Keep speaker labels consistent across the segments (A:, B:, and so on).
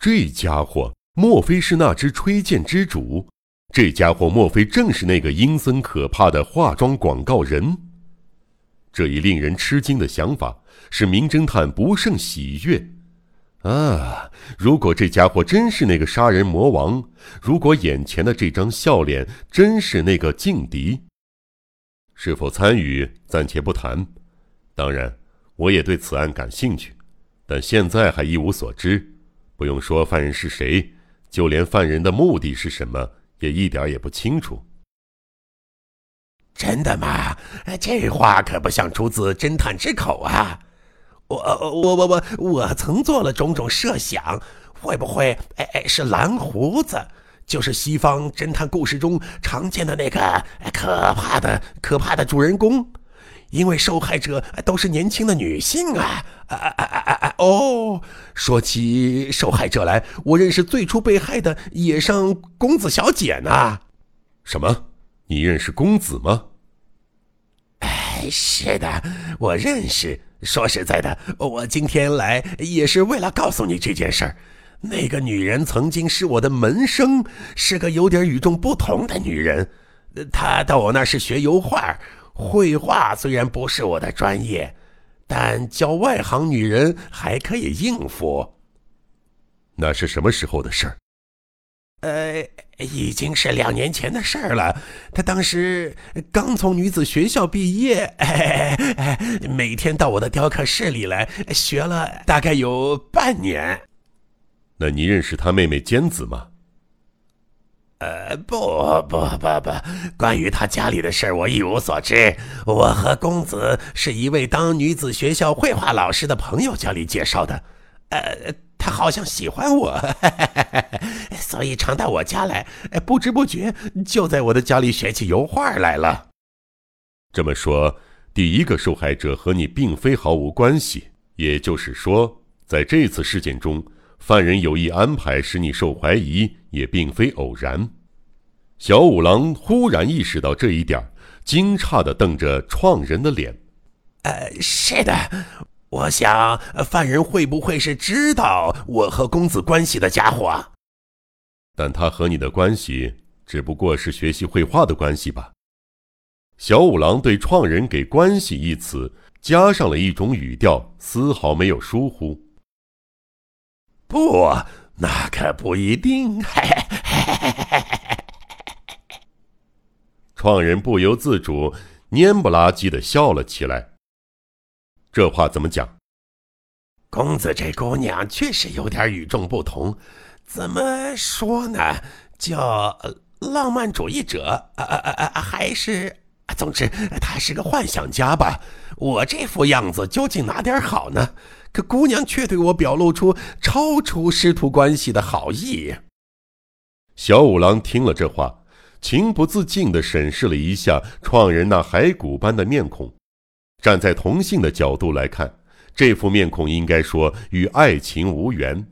A: 这家伙莫非是那只吹剑之主？这家伙莫非正是那个阴森可怕的化妆广告人？这一令人吃惊的想法使名侦探不胜喜悦。啊！如果这家伙真是那个杀人魔王，如果眼前的这张笑脸真是那个劲敌，是否参与暂且不谈。当然，我也对此案感兴趣，但现在还一无所知。不用说犯人是谁，就连犯人的目的是什么，也一点也不清楚。
B: 真的吗？这话可不像出自侦探之口啊！我我我我我曾做了种种设想，会不会哎哎是蓝胡子，就是西方侦探故事中常见的那个可怕的可怕的主人公？因为受害者都是年轻的女性啊！啊啊啊啊啊！哦，说起受害者来，我认识最初被害的野上公子小姐呢。
A: 什么？你认识公子吗？
B: 哎，是的，我认识。说实在的，我今天来也是为了告诉你这件事儿。那个女人曾经是我的门生，是个有点与众不同的女人。她到我那是学油画，绘画虽然不是我的专业，但教外行女人还可以应付。
A: 那是什么时候的事儿？
B: 呃，已经是两年前的事儿了。他当时刚从女子学校毕业，每天到我的雕刻室里来学了大概有半年。
A: 那你认识他妹妹尖子吗？
B: 呃，不不不不，关于他家里的事儿，我一无所知。我和公子是一位当女子学校绘画老师的朋友家里介绍的。呃。他好像喜欢我，所以常到我家来，不知不觉就在我的家里学起油画来了。
A: 这么说，第一个受害者和你并非毫无关系，也就是说，在这次事件中，犯人有意安排使你受怀疑，也并非偶然。小五郎忽然意识到这一点，惊诧地瞪着创人的脸。
B: 呃，是的。我想，犯人会不会是知道我和公子关系的家伙？
A: 但他和你的关系只不过是学习绘画的关系吧？小五郎对“创人给关系”一词加上了一种语调，丝毫没有疏忽。
B: 不，那可不一定。
A: 创人不由自主、蔫不拉几的笑了起来。这话怎么讲？
B: 公子这姑娘确实有点与众不同，怎么说呢？叫浪漫主义者啊啊啊啊！还是，总之，她是个幻想家吧？我这副样子究竟哪点好呢？可姑娘却对我表露出超出师徒关系的好意。
A: 小五郎听了这话，情不自禁地审视了一下创人那骸骨般的面孔。站在同性的角度来看，这副面孔应该说与爱情无缘；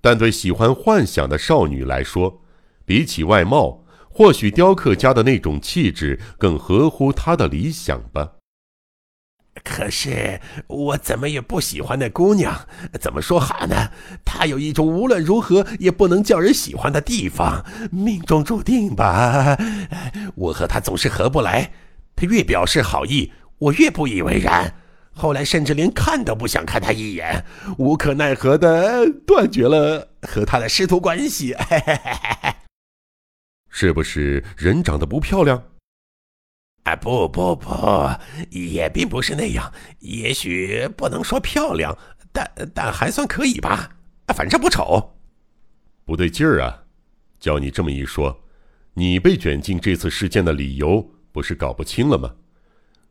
A: 但对喜欢幻想的少女来说，比起外貌，或许雕刻家的那种气质更合乎她的理想吧。
B: 可是我怎么也不喜欢那姑娘，怎么说好呢？她有一种无论如何也不能叫人喜欢的地方，命中注定吧。我和她总是合不来，她越表示好意。我越不以为然，后来甚至连看都不想看他一眼，无可奈何的断绝了和他的师徒关系。
A: 是不是人长得不漂亮？
B: 啊，不不不，也并不是那样。也许不能说漂亮，但但还算可以吧。反正不丑。
A: 不对劲儿啊！叫你这么一说，你被卷进这次事件的理由不是搞不清了吗？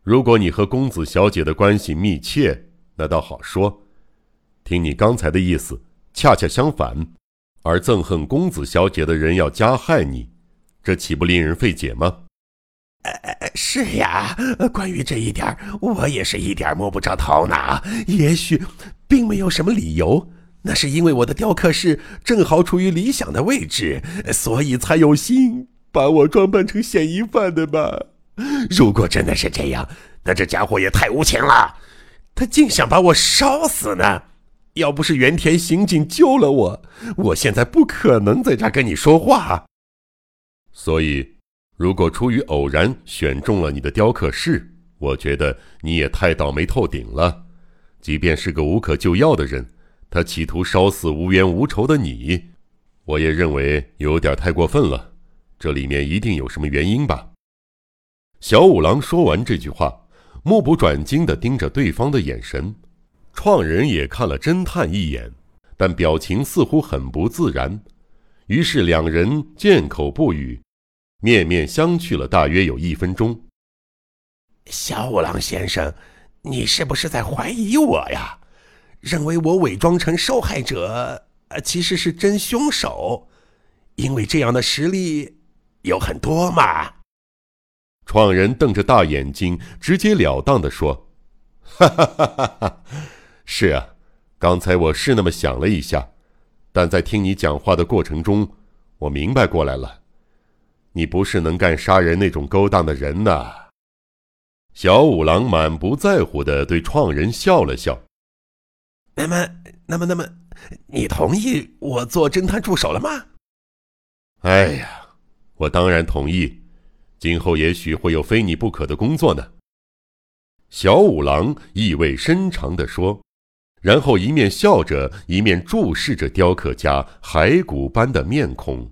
A: 如果你和公子小姐的关系密切，那倒好说。听你刚才的意思，恰恰相反，而憎恨公子小姐的人要加害你，这岂不令人费解吗？
B: 呃，是呀。关于这一点，我也是一点摸不着头脑。也许并没有什么理由，那是因为我的雕刻室正好处于理想的位置，所以才有心把我装扮成嫌疑犯的吧。如果真的是这样，那这家伙也太无情了，他竟想把我烧死呢！要不是原田刑警救了我，我现在不可能在这跟你说话。
A: 所以，如果出于偶然选中了你的雕刻室，我觉得你也太倒霉透顶了。即便是个无可救药的人，他企图烧死无冤无仇的你，我也认为有点太过分了。这里面一定有什么原因吧？小五郎说完这句话，目不转睛地盯着对方的眼神。创人也看了侦探一眼，但表情似乎很不自然。于是两人缄口不语，面面相觑了大约有一分钟。
B: 小五郎先生，你是不是在怀疑我呀？认为我伪装成受害者，呃，其实是真凶手？因为这样的实例有很多嘛。
A: 创人瞪着大眼睛，直截了当的说：“哈哈哈哈哈。”是啊，刚才我是那么想了一下，但在听你讲话的过程中，我明白过来了，你不是能干杀人那种勾当的人呐。小五郎满不在乎的对创人笑了笑。
B: 那么，那么，那么，你同意我做侦探助手了吗？
A: 哎呀，我当然同意，今后也许会有非你不可的工作呢。小五郎意味深长的说。然后一面笑着，一面注视着雕刻家骸骨般的面孔。